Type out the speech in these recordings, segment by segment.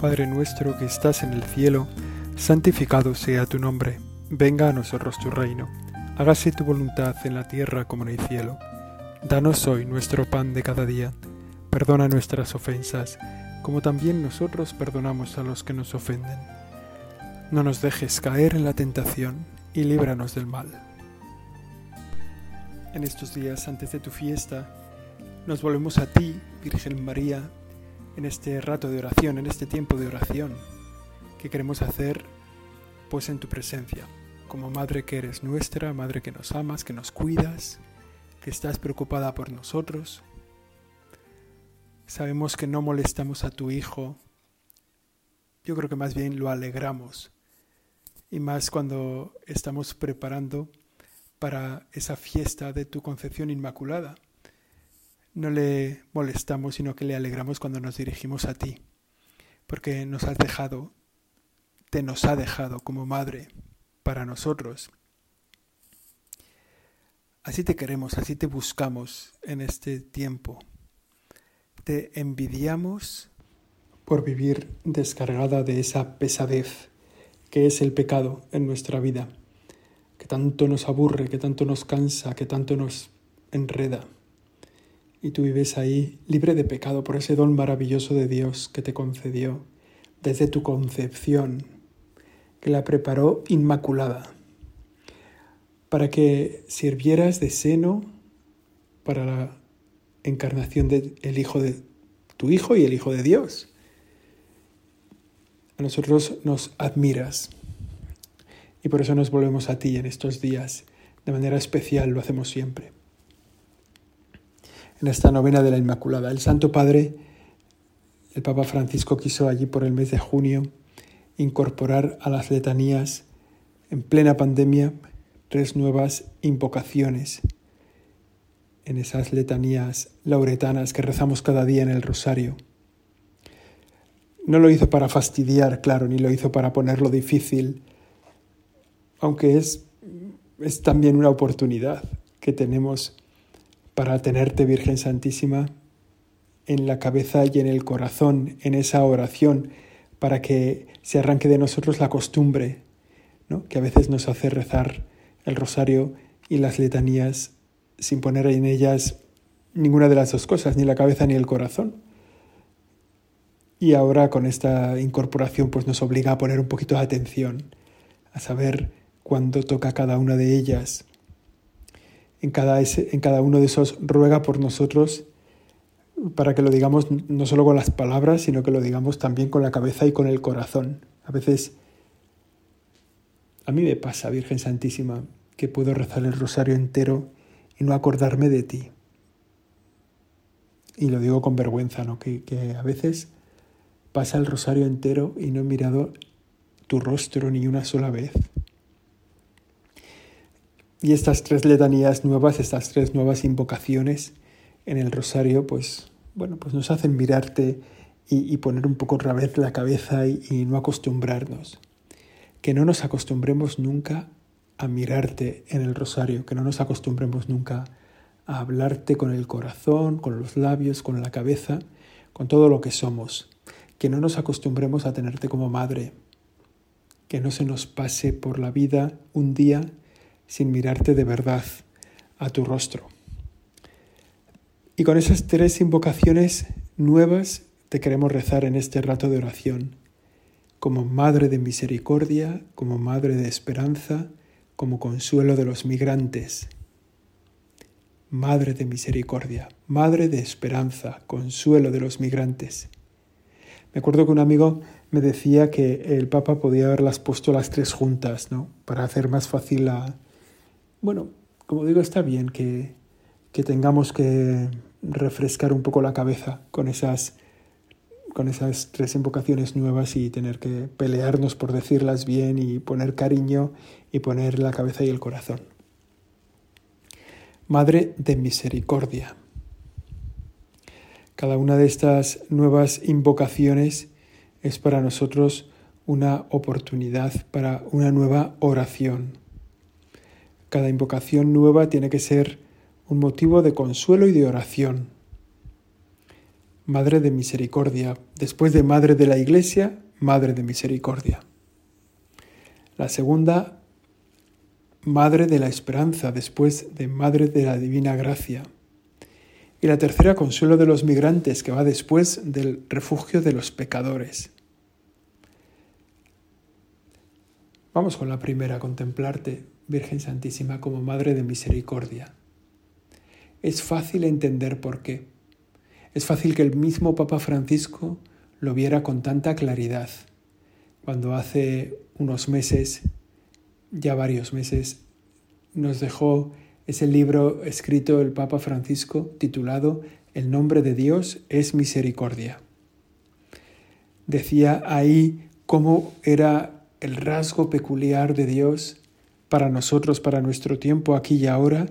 Padre nuestro que estás en el cielo, santificado sea tu nombre, venga a nosotros tu reino, hágase tu voluntad en la tierra como en el cielo. Danos hoy nuestro pan de cada día, perdona nuestras ofensas, como también nosotros perdonamos a los que nos ofenden. No nos dejes caer en la tentación y líbranos del mal. En estos días antes de tu fiesta, nos volvemos a ti, Virgen María, en este rato de oración, en este tiempo de oración que queremos hacer pues en tu presencia, como madre que eres nuestra, madre que nos amas, que nos cuidas, que estás preocupada por nosotros. Sabemos que no molestamos a tu hijo. Yo creo que más bien lo alegramos. Y más cuando estamos preparando para esa fiesta de tu concepción inmaculada no le molestamos, sino que le alegramos cuando nos dirigimos a ti, porque nos has dejado, te nos ha dejado como madre para nosotros. Así te queremos, así te buscamos en este tiempo. Te envidiamos por vivir descargada de esa pesadez que es el pecado en nuestra vida, que tanto nos aburre, que tanto nos cansa, que tanto nos enreda y tú vives ahí libre de pecado por ese don maravilloso de Dios que te concedió desde tu concepción, que la preparó inmaculada, para que sirvieras de seno para la encarnación del Hijo de tu Hijo y el Hijo de Dios. A nosotros nos admiras y por eso nos volvemos a ti en estos días. De manera especial lo hacemos siempre en esta novena de la Inmaculada. El Santo Padre, el Papa Francisco quiso allí por el mes de junio incorporar a las letanías en plena pandemia tres nuevas invocaciones en esas letanías lauretanas que rezamos cada día en el rosario. No lo hizo para fastidiar, claro, ni lo hizo para ponerlo difícil, aunque es, es también una oportunidad que tenemos para tenerte, Virgen Santísima, en la cabeza y en el corazón, en esa oración, para que se arranque de nosotros la costumbre, ¿no? que a veces nos hace rezar el rosario y las letanías sin poner en ellas ninguna de las dos cosas, ni la cabeza ni el corazón. Y ahora con esta incorporación pues nos obliga a poner un poquito de atención, a saber cuándo toca cada una de ellas, en cada, en cada uno de esos ruega por nosotros para que lo digamos no solo con las palabras, sino que lo digamos también con la cabeza y con el corazón. A veces, a mí me pasa, Virgen Santísima, que puedo rezar el rosario entero y no acordarme de ti. Y lo digo con vergüenza, ¿no? Que, que a veces pasa el rosario entero y no he mirado tu rostro ni una sola vez. Y estas tres letanías nuevas, estas tres nuevas invocaciones en el rosario, pues bueno, pues nos hacen mirarte y, poner un poco otra vez la cabeza y, y no acostumbrarnos. Que no nos acostumbremos nunca a mirarte en el rosario, que no nos acostumbremos nunca a hablarte con el corazón, con los labios, con la cabeza, con todo lo que somos. Que no nos acostumbremos a tenerte como madre. Que no se nos pase por la vida un día sin mirarte de verdad a tu rostro. Y con esas tres invocaciones nuevas te queremos rezar en este rato de oración, como Madre de Misericordia, como Madre de Esperanza, como consuelo de los migrantes. Madre de Misericordia, Madre de Esperanza, consuelo de los migrantes. Me acuerdo que un amigo me decía que el Papa podía haberlas puesto las tres juntas, ¿no? Para hacer más fácil la, bueno, como digo, está bien que, tengamos que refrescar un poco la cabeza con esas, con esas tres invocaciones nuevas y tener que pelearnos por decirlas bien y poner cariño y poner la cabeza y el corazón. Madre de misericordia. Cada una de estas nuevas invocaciones es para nosotros una oportunidad para una nueva oración cada invocación nueva tiene que ser un motivo de consuelo y de oración. Madre de Misericordia. Después de Madre de la Iglesia, Madre de Misericordia. La segunda, Madre de la Esperanza, después de Madre de la Divina Gracia. Y la tercera, Consuelo de los Migrantes, que va después del refugio de los pecadores. Vamos con la primera, contemplarte, Virgen Santísima, como Madre de Misericordia. Es fácil entender por qué. Es fácil que el mismo Papa Francisco lo viera con tanta claridad cuando hace unos meses, ya varios meses, nos dejó ese libro escrito el Papa Francisco titulado El nombre de Dios es misericordia. Decía ahí cómo era el rasgo peculiar de Dios para nosotros, para nuestro tiempo aquí y ahora,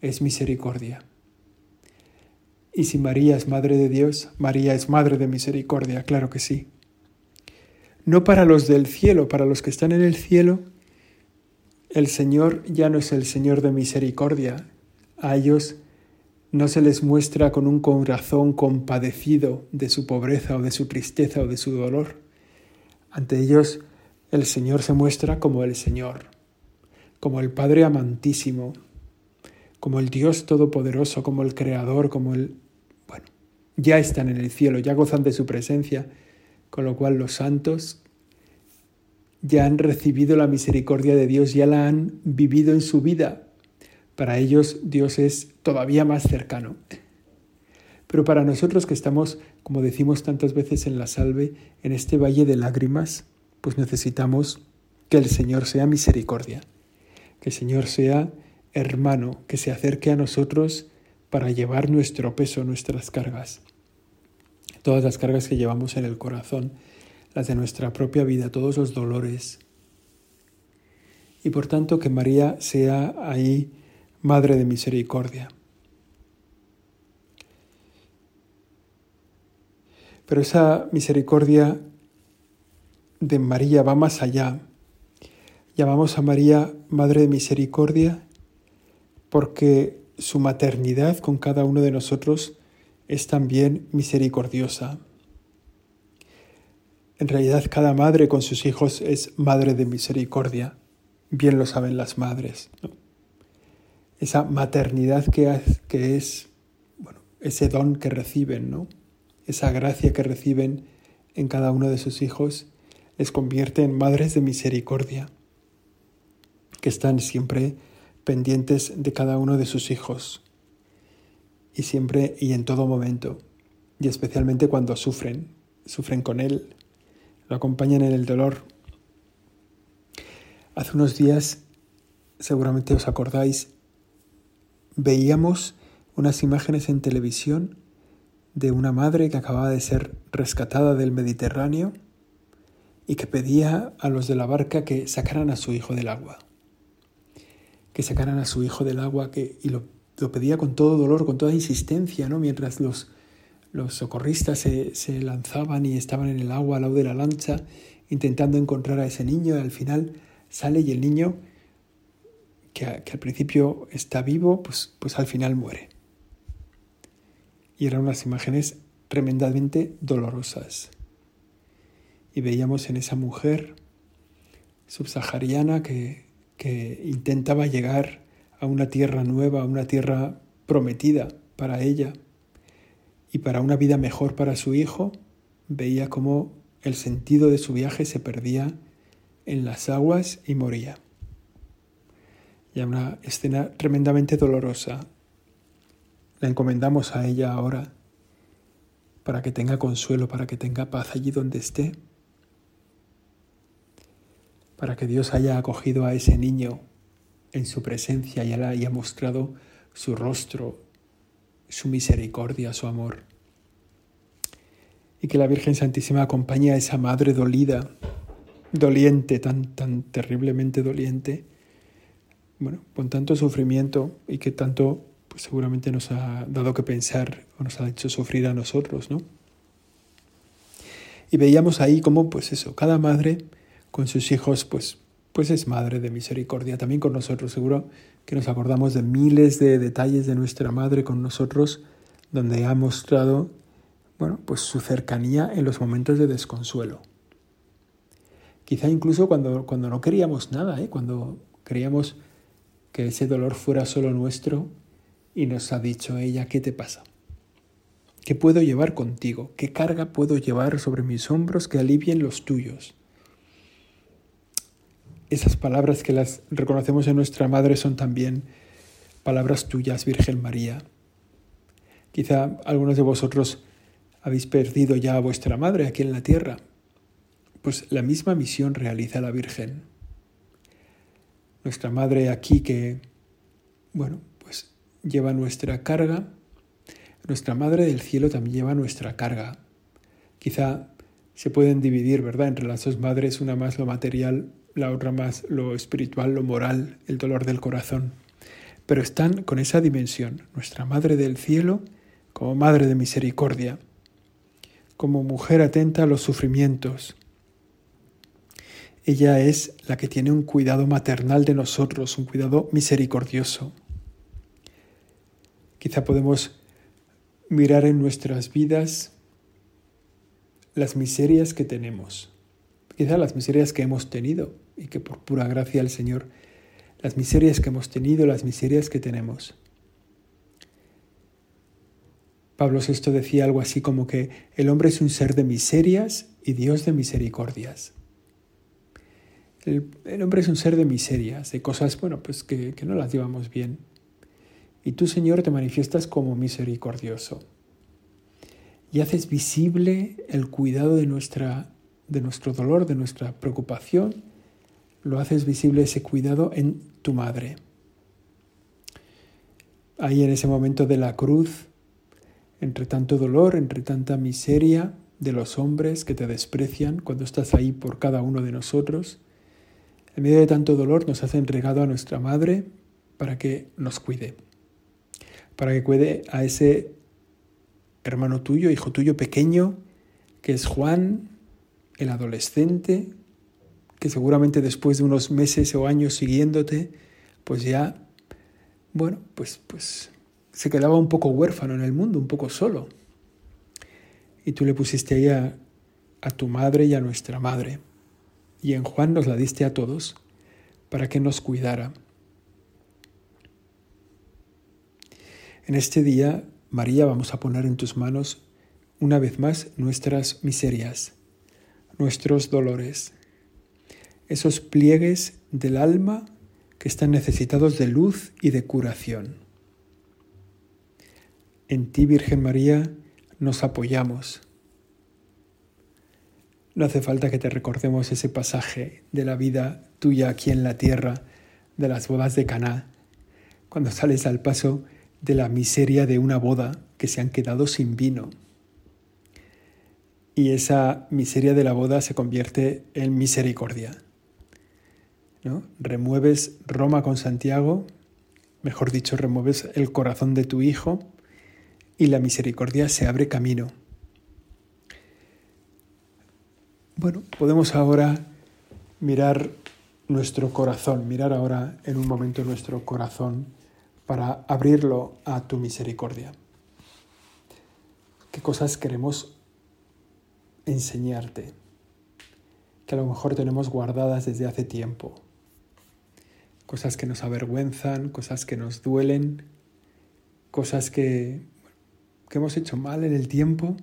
es misericordia. Y si María es Madre de Dios, María es Madre de Misericordia, claro que sí. No para los del cielo, para los que están en el cielo, el Señor ya no es el Señor de misericordia. A ellos no se les muestra con un corazón compadecido de su pobreza o de su tristeza o de su dolor. Ante ellos el Señor se muestra como el Señor, como el Padre amantísimo, como el Dios todopoderoso, como el Creador, como el ya están en el cielo, ya gozan de su presencia, con lo cual los santos ya han recibido la misericordia de Dios, ya la han vivido en su vida. Para ellos Dios es todavía más cercano. Pero para nosotros que estamos, como decimos tantas veces en la salve, en este valle de lágrimas, pues necesitamos que el Señor sea misericordia, que el Señor sea hermano, que se acerque a nosotros para llevar nuestro peso, nuestras cargas. Todas las cargas que llevamos en el corazón, las de nuestra propia vida, todos los dolores. Y por tanto que María sea ahí Madre de Misericordia. Pero esa misericordia de María va más allá. Llamamos a María Madre de Misericordia porque su maternidad con cada uno de nosotros es también misericordiosa. En realidad cada madre con sus hijos es madre de misericordia, bien lo saben las madres. Esa maternidad que, que es bueno, ese don que reciben, ¿no? esa gracia que reciben en cada uno de sus hijos, les convierte en madres de misericordia, que están siempre pendientes de cada uno de sus hijos. Y siempre y en todo momento, y especialmente cuando sufren, sufren con él, lo acompañan en el dolor. Hace unos días, seguramente os acordáis, veíamos unas imágenes en televisión de una madre que acababa de ser rescatada del Mediterráneo y que pedía a los de la barca que sacaran a su hijo del agua que sacaran a su hijo del agua que, y lo, pedía con todo dolor, con toda insistencia, ¿no? mientras los, los socorristas se, se, lanzaban y estaban en el agua al lado de la lancha intentando encontrar a ese niño y al final sale y el niño que, que al principio está vivo, pues, pues al final muere. Y eran unas imágenes tremendamente dolorosas. Y veíamos en esa mujer subsahariana que, que intentaba llegar a una tierra nueva, a una tierra prometida para ella y para una vida mejor para su hijo, veía cómo el sentido de su viaje se perdía en las aguas y moría. Y una escena tremendamente dolorosa. La encomendamos a ella ahora para que tenga consuelo, para que tenga paz allí donde esté para que Dios haya acogido a ese niño en su presencia y haya mostrado su rostro, su misericordia, su amor. Y que la Virgen Santísima acompañe a esa madre dolida, doliente, tan, tan terriblemente doliente, bueno, con tanto sufrimiento y que tanto pues seguramente nos ha dado que pensar o nos ha hecho sufrir a nosotros, ¿no? Y veíamos ahí cómo, pues eso, cada madre con sus hijos, pues, pues es madre de misericordia. También con nosotros, seguro que nos acordamos de miles de detalles de nuestra madre con nosotros, donde ha mostrado bueno, pues su cercanía en los momentos de desconsuelo. Quizá incluso cuando, cuando no queríamos nada, ¿eh? cuando queríamos que ese dolor fuera solo nuestro y nos ha dicho ella, ¿qué te pasa? ¿Qué puedo llevar contigo? ¿Qué carga puedo llevar sobre mis hombros que alivien los tuyos? Esas palabras que las reconocemos en nuestra madre son también palabras tuyas, Virgen María. Quizá algunos de vosotros habéis perdido ya a vuestra madre aquí en la tierra. Pues la misma misión realiza la Virgen. Nuestra madre aquí que, bueno, pues lleva nuestra carga nuestra Madre del Cielo también lleva nuestra carga. Quizá se pueden dividir, ¿verdad?, entre las dos madres, una más lo material, la otra más lo espiritual, lo moral, el dolor del corazón. Pero están con esa dimensión, nuestra Madre del Cielo como Madre de Misericordia, como mujer atenta a los sufrimientos. Ella es la que tiene un cuidado maternal de nosotros, un cuidado misericordioso. Quizá podemos mirar en nuestras vidas las miserias que tenemos, quizá las miserias que hemos tenido y que por pura gracia del Señor, las miserias que hemos tenido, las miserias que tenemos. Pablo VI decía algo así como que el hombre es un ser de miserias y Dios de misericordias. El, hombre es un ser de miserias, de cosas, bueno, pues que, que no las llevamos bien y tú, Señor, te manifiestas como misericordioso. Y haces visible el cuidado de, nuestra, de nuestro dolor, de nuestra preocupación. Lo haces visible ese cuidado en tu madre. Ahí en ese momento de la cruz, entre tanto dolor, entre tanta miseria de los hombres que te desprecian cuando estás ahí por cada uno de nosotros, en medio de tanto dolor nos has entregado a nuestra madre para que nos cuide para que cuide a ese hermano tuyo, hijo tuyo pequeño, que es Juan, el adolescente, que seguramente después de unos meses o años siguiéndote, pues ya, bueno, pues, pues se quedaba un poco huérfano en el mundo, un poco solo. Y tú le pusiste ahí a, a tu madre y a nuestra madre. Y en Juan nos la diste a todos para que nos cuidara. En este día, María, vamos a poner en tus manos una vez más nuestras miserias, nuestros dolores, esos pliegues del alma que están necesitados de luz y de curación. En ti, Virgen María, nos apoyamos. No hace falta que te recordemos ese pasaje de la vida tuya aquí en la tierra, de las bodas de Caná, cuando sales al paso de la miseria de una boda que se han quedado sin vino. Y esa miseria de la boda se convierte en misericordia. ¿No? Remueves Roma con Santiago, mejor dicho, remueves el corazón de tu hijo y la misericordia se abre camino. Bueno, podemos ahora mirar nuestro corazón, mirar ahora en un momento nuestro corazón para abrirlo a tu misericordia. ¿Qué cosas queremos enseñarte? Que a lo mejor tenemos guardadas desde hace tiempo. Cosas que nos avergüenzan, cosas que nos duelen, cosas que, que hemos hecho mal en el tiempo.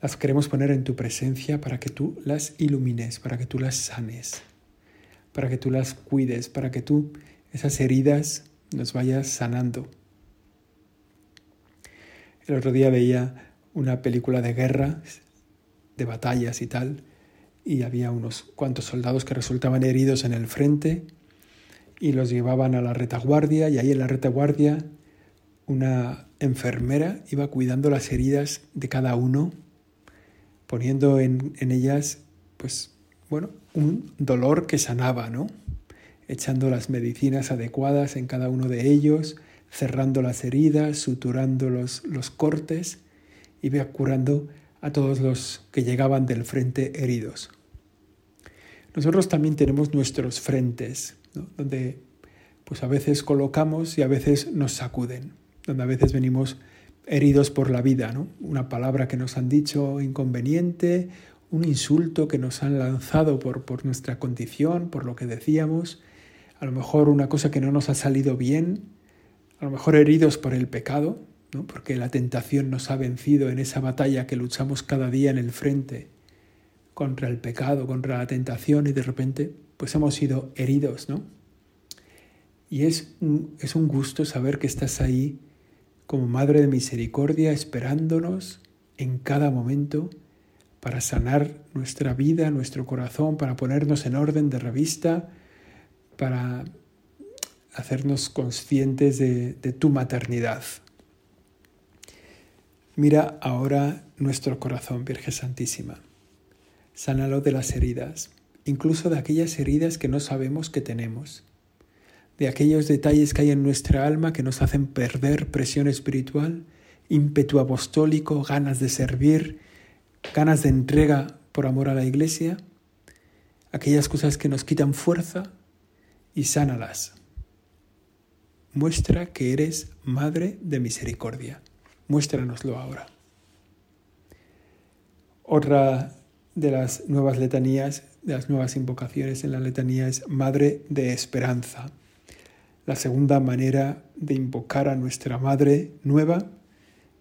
Las queremos poner en tu presencia para que tú las ilumines, para que tú las sanes, para que tú las cuides, para que tú esas heridas nos vaya sanando. El otro día veía una película de guerra, de batallas y tal, y había unos cuantos soldados que resultaban heridos en el frente y los llevaban a la retaguardia y ahí en la retaguardia una enfermera iba cuidando las heridas de cada uno, poniendo en, en ellas, pues, bueno, un dolor que sanaba, ¿no? echando las medicinas adecuadas en cada uno de ellos, cerrando las heridas, suturando los, los cortes y curando a todos los que llegaban del frente heridos. Nosotros también tenemos nuestros frentes, donde pues a veces colocamos y a veces nos sacuden, donde a veces venimos heridos por la vida, ¿no? Una palabra que nos han dicho inconveniente, un insulto que nos han lanzado por, por nuestra condición, por lo que decíamos, a lo mejor una cosa que no nos ha salido bien, a lo mejor heridos por el pecado, ¿no? porque la tentación nos ha vencido en esa batalla que luchamos cada día en el frente contra el pecado, contra la tentación y de repente pues hemos sido heridos, ¿no? Y es un, es un gusto saber que estás ahí como Madre de Misericordia esperándonos en cada momento para sanar nuestra vida, nuestro corazón, para ponernos en orden de revista, para hacernos conscientes de, de tu maternidad. Mira ahora nuestro corazón, Virgen Santísima. Sánalo de las heridas, incluso de aquellas heridas que no sabemos que tenemos, de aquellos detalles que hay en nuestra alma que nos hacen perder presión espiritual, ímpetu apostólico, ganas de servir, ganas de entrega por amor a la iglesia, aquellas cosas que nos quitan fuerza y sánalas. Muestra que eres Madre de Misericordia. Muéstranoslo ahora. Otra de las nuevas letanías, de las nuevas invocaciones en la letanía es Madre de Esperanza. La segunda manera de invocar a nuestra Madre nueva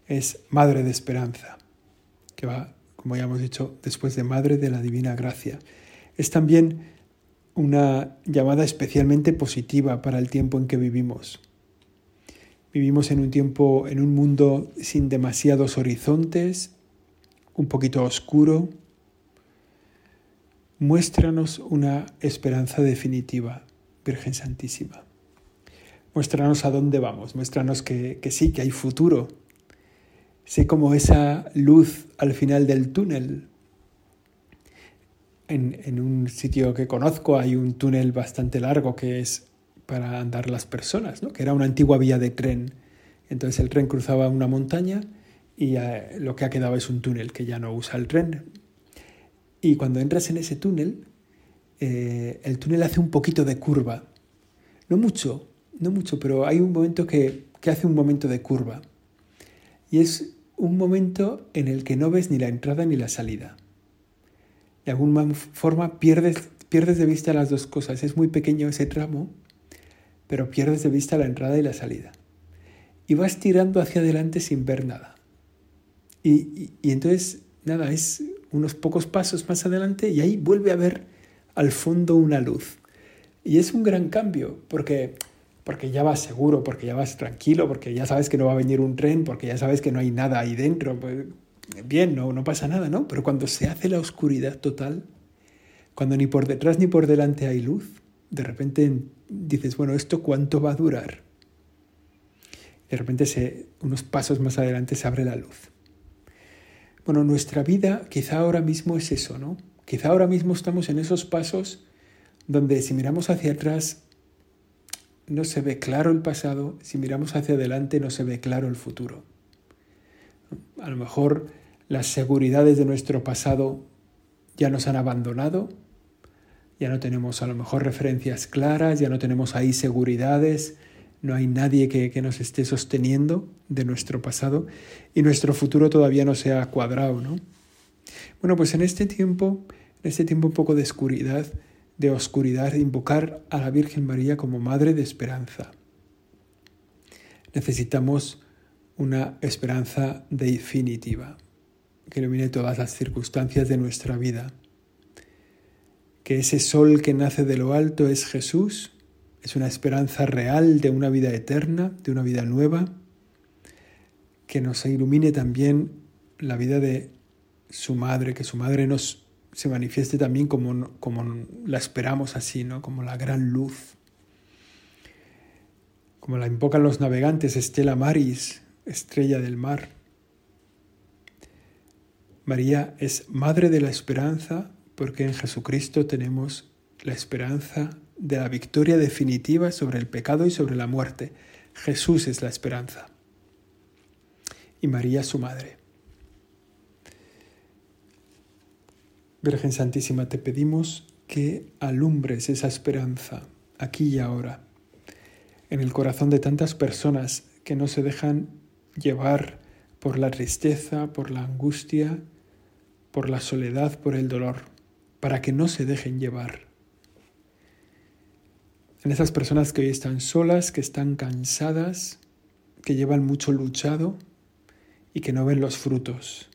es Madre de Esperanza, que va, como ya hemos dicho, después de Madre de la Divina Gracia. Es también una llamada especialmente positiva para el tiempo en que vivimos. Vivimos en un tiempo, en un mundo sin demasiados horizontes, un poquito oscuro. Muéstranos una esperanza definitiva, Virgen Santísima. Muéstranos a dónde vamos, muéstranos que, sí, que hay futuro. Sé como esa luz al final del túnel. En, en un sitio que conozco hay un túnel bastante largo que es para andar las personas, ¿no? que era una antigua vía de tren. Entonces el tren cruzaba una montaña y eh, lo que ha quedado es un túnel que ya no usa el tren. Y cuando entras en ese túnel, eh, el túnel hace un poquito de curva. No mucho, no mucho, pero hay un momento que, hace un momento de curva. Y es un momento en el que no ves ni la entrada ni la salida. De alguna forma pierdes, pierdes de vista las dos cosas. Es muy pequeño ese tramo pero pierdes de vista la entrada y la salida. Y vas tirando hacia adelante sin ver nada. Y, entonces, nada, es unos pocos pasos más adelante y ahí vuelve a ver al fondo una luz. Y es un gran cambio, porque, porque ya vas seguro, porque ya vas tranquilo, porque ya sabes que no va a venir un tren, porque ya sabes que no hay nada ahí dentro. Pues, bien, no, no pasa nada, ¿no? Pero cuando se hace la oscuridad total, cuando ni por detrás ni por delante hay luz, de repente dices, bueno, ¿esto cuánto va a durar? De repente, unos pasos más adelante, se abre la luz. Bueno, nuestra vida quizá ahora mismo es eso, ¿no? Quizá ahora mismo estamos en esos pasos donde si miramos hacia atrás no se ve claro el pasado, si miramos hacia adelante no se ve claro el futuro. A lo mejor las seguridades de nuestro pasado ya nos han abandonado ya no tenemos a lo mejor referencias claras, ya no tenemos ahí seguridades, no hay nadie que, nos esté sosteniendo de nuestro pasado y nuestro futuro todavía no se ha cuadrado, ¿no? Bueno, pues en este tiempo, en este tiempo un poco de oscuridad, de oscuridad, invocar a la Virgen María como Madre de Esperanza. Necesitamos una esperanza definitiva que ilumine todas las circunstancias de nuestra vida que ese sol que nace de lo alto es Jesús, es una esperanza real de una vida eterna, de una vida nueva, que nos ilumine también la vida de su madre, que su madre nos se manifieste también como, como la esperamos así, ¿no? como la gran luz. Como la invocan los navegantes, Estela Maris, estrella del mar. María es madre de la esperanza, porque en Jesucristo tenemos la esperanza de la victoria definitiva sobre el pecado y sobre la muerte. Jesús es la esperanza. Y María su madre. Virgen Santísima, te pedimos que alumbres esa esperanza aquí y ahora, en el corazón de tantas personas que no se dejan llevar por la tristeza, por la angustia, por la soledad, por el dolor, para que no se dejen llevar. En esas personas que hoy están solas, que están cansadas, que llevan mucho luchado y que no ven los frutos.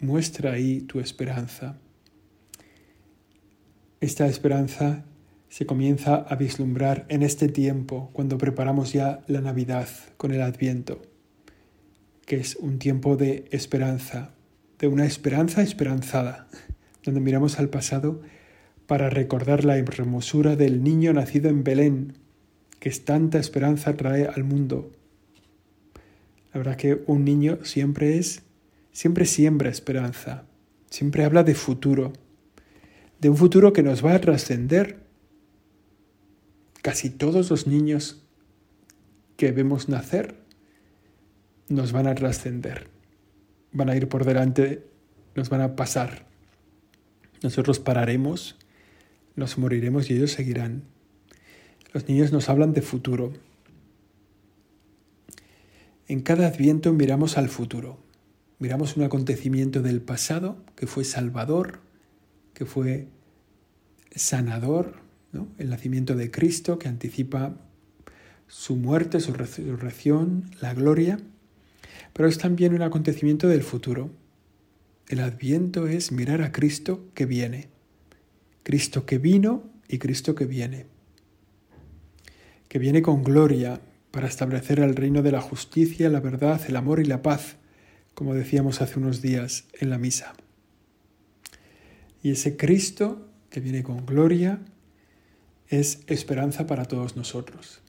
Muestra ahí tu esperanza. Esta esperanza se comienza a vislumbrar en este tiempo, cuando preparamos ya la Navidad con el Adviento, que es un tiempo de esperanza, de una esperanza esperanzada, donde miramos al pasado para recordar la hermosura del niño nacido en Belén, que tanta esperanza trae al mundo. La verdad que un niño siempre es, siempre siembra esperanza, siempre habla de futuro, de un futuro que nos va a trascender. Casi todos los niños que vemos nacer nos van a trascender, van a ir por delante, nos van a pasar. Nosotros pararemos, nos moriremos y ellos seguirán. Los niños nos hablan de futuro. En cada adviento miramos al futuro, miramos un acontecimiento del pasado que fue salvador, que fue sanador, el nacimiento de Cristo que anticipa su muerte, su resurrección, la gloria, pero es también un acontecimiento del futuro. El adviento es mirar a Cristo que viene, Cristo que vino y Cristo que viene, que viene con gloria para establecer el reino de la justicia, la verdad, el amor y la paz, como decíamos hace unos días en la misa. Y ese Cristo que viene con gloria es esperanza para todos nosotros.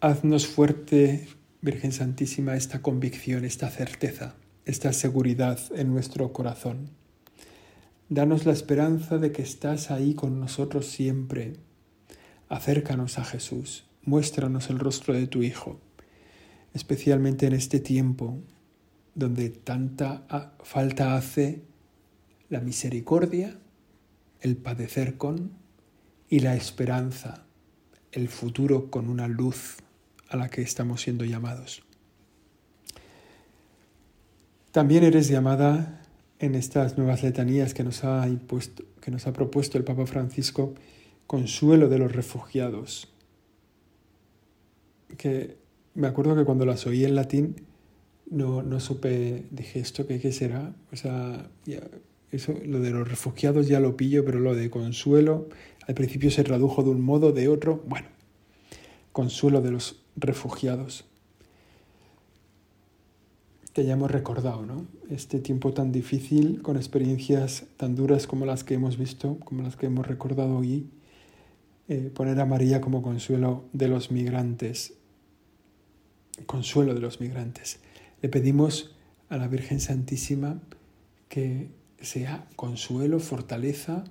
Haznos fuerte, Virgen Santísima, esta convicción, esta certeza, esta seguridad en nuestro corazón. Danos la esperanza de que estás ahí con nosotros siempre. Acércanos a Jesús, muéstranos el rostro de tu Hijo, especialmente en este tiempo donde tanta falta hace la misericordia, el padecer con y la esperanza, el futuro con una luz a la que estamos siendo llamados. También eres llamada en estas nuevas letanías que nos ha, impuesto, que nos ha propuesto el Papa Francisco, consuelo de los refugiados. Que me acuerdo que cuando las oí en latín no, no supe, dije, ¿esto qué, qué será? O sea, eso, lo de los refugiados ya lo pillo, pero lo de consuelo, al principio se tradujo de un modo, de otro. Bueno, consuelo de los refugiados. Te hayamos recordado, ¿no? Este tiempo tan difícil, con experiencias tan duras como las que hemos visto, como las que hemos recordado hoy, eh, poner a María como consuelo de los migrantes. Consuelo de los migrantes. Le pedimos a la Virgen Santísima que sea consuelo, fortaleza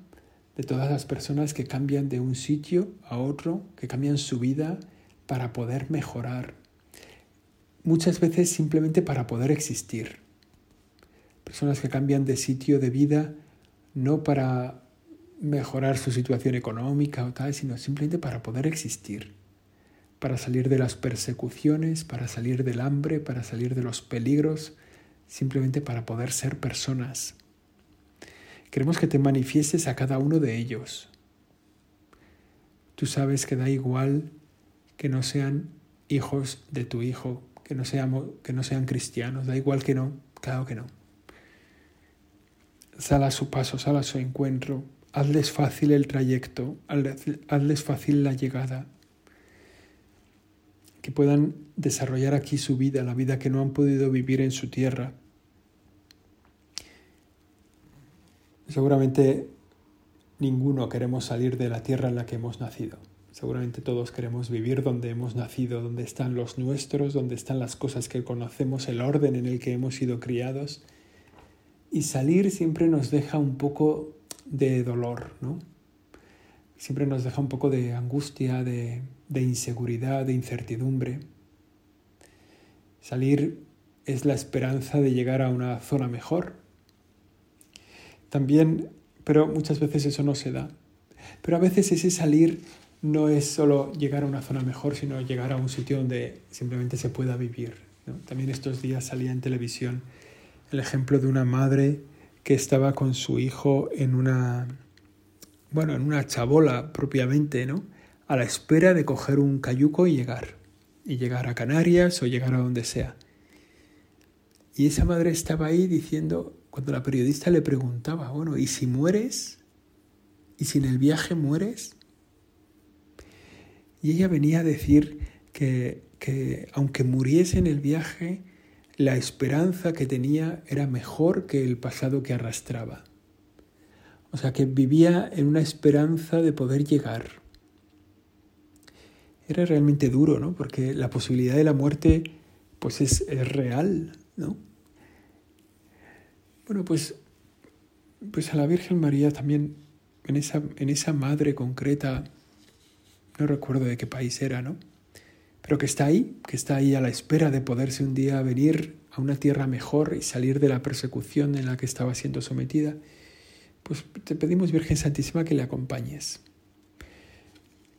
de todas las personas que cambian de un sitio a otro, que cambian su vida para poder mejorar. Muchas veces simplemente para poder existir. Personas que cambian de sitio de vida no para mejorar su situación económica o tal, sino simplemente para poder existir, para salir de las persecuciones, para salir del hambre, para salir de los peligros, simplemente para poder ser personas. Queremos que te manifiestes a cada uno de ellos. Tú sabes que da igual que no sean hijos de tu hijo, que no, seamos, que no sean cristianos, da igual que no, claro que no. Sal a su paso, sal a su encuentro, hazles fácil el trayecto, hazles fácil la llegada, que puedan desarrollar aquí su vida, la vida que no han podido vivir en su tierra Seguramente ninguno queremos salir de la tierra en la que hemos nacido. Seguramente todos queremos vivir donde hemos nacido, donde están los nuestros, donde están las cosas que conocemos, el orden en el que hemos sido criados. Y salir siempre nos deja un poco de dolor, ¿no? Siempre nos deja un poco de angustia, de, de inseguridad, de incertidumbre. Salir es la esperanza de llegar a una zona mejor, también, pero muchas veces eso no se da. Pero a veces ese salir no es solo llegar a una zona mejor, sino llegar a un sitio donde simplemente se pueda vivir. También estos días salía en televisión el ejemplo de una madre que estaba con su hijo en una, bueno, en una chabola propiamente, ¿no? A la espera de coger un cayuco y llegar, y llegar a Canarias o llegar a donde sea. Y esa madre estaba ahí diciendo, cuando la periodista le preguntaba, bueno, ¿y si mueres? ¿Y si en el viaje mueres? Y ella venía a decir que, que aunque muriese en el viaje, la esperanza que tenía era mejor que el pasado que arrastraba. O sea, que vivía en una esperanza de poder llegar. Era realmente duro, ¿no? Porque la posibilidad de la muerte, pues es, es real, ¿no? Bueno, pues, pues a la Virgen María también, en esa, en esa madre concreta, no recuerdo de qué país era, ¿no? Pero que está ahí, que está ahí a la espera de poderse un día venir a una tierra mejor y salir de la persecución en la que estaba siendo sometida, pues te pedimos, Virgen Santísima, que le acompañes.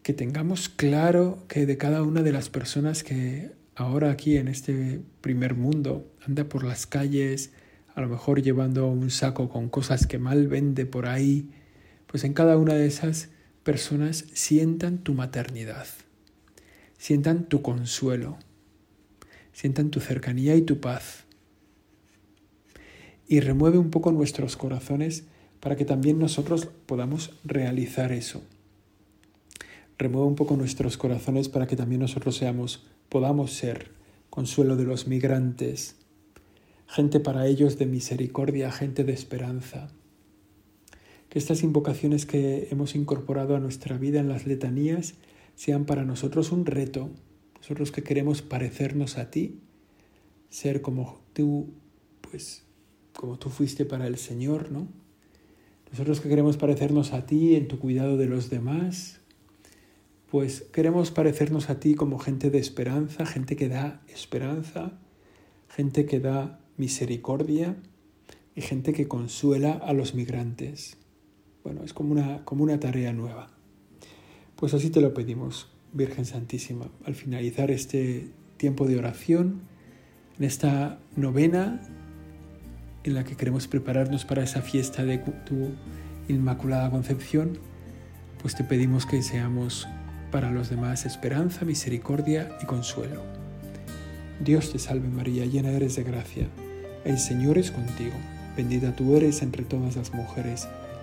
Que tengamos claro que de cada una de las personas que ahora aquí en este primer mundo anda por las calles, a lo mejor llevando un saco con cosas que mal vende por ahí, pues en cada una de esas personas sientan tu maternidad, sientan tu consuelo, sientan tu cercanía y tu paz. Y remueve un poco nuestros corazones para que también nosotros podamos realizar eso. Remueve un poco nuestros corazones para que también nosotros seamos, podamos ser consuelo de los migrantes, gente para ellos de misericordia, gente de esperanza, que estas invocaciones que hemos incorporado a nuestra vida en las letanías sean para nosotros un reto, nosotros que queremos parecernos a ti, ser como tú, pues como tú fuiste para el Señor, ¿no? Nosotros que queremos parecernos a ti en tu cuidado de los demás, pues queremos parecernos a ti como gente de esperanza, gente que da esperanza, gente que da misericordia y gente que consuela a los migrantes. Bueno, es como una, como una tarea nueva. Pues así te lo pedimos, Virgen Santísima, al finalizar este tiempo de oración, en esta novena en la que queremos prepararnos para esa fiesta de tu Inmaculada Concepción, pues te pedimos que seamos para los demás esperanza, misericordia y consuelo. Dios te salve María, llena eres de gracia, el Señor es contigo, bendita tú eres entre todas las mujeres,